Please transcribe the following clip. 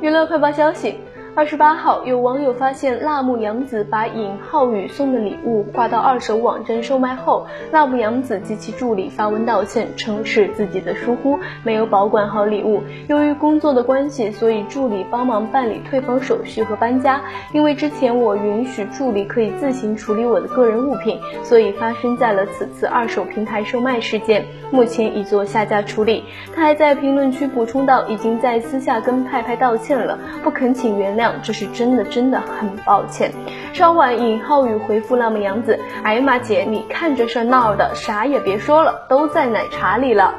娱乐快报消息。二十八号，有网友发现辣目洋子把尹浩宇送的礼物挂到二手网站售卖后，辣目洋子及其助理发文道歉，称是自己的疏忽，没有保管好礼物。由于工作的关系，所以助理帮忙办理退房手续和搬家。因为之前我允许助理可以自行处理我的个人物品，所以发生在了此次二手平台售卖事件。目前已做下架处理。他还在评论区补充道，已经在私下跟派派道歉了，不恳请原谅。这是真的，真的很抱歉。稍晚，尹浩宇回复辣目洋子：“哎呀妈姐，你看这事闹的，啥也别说了，都在奶茶里了。”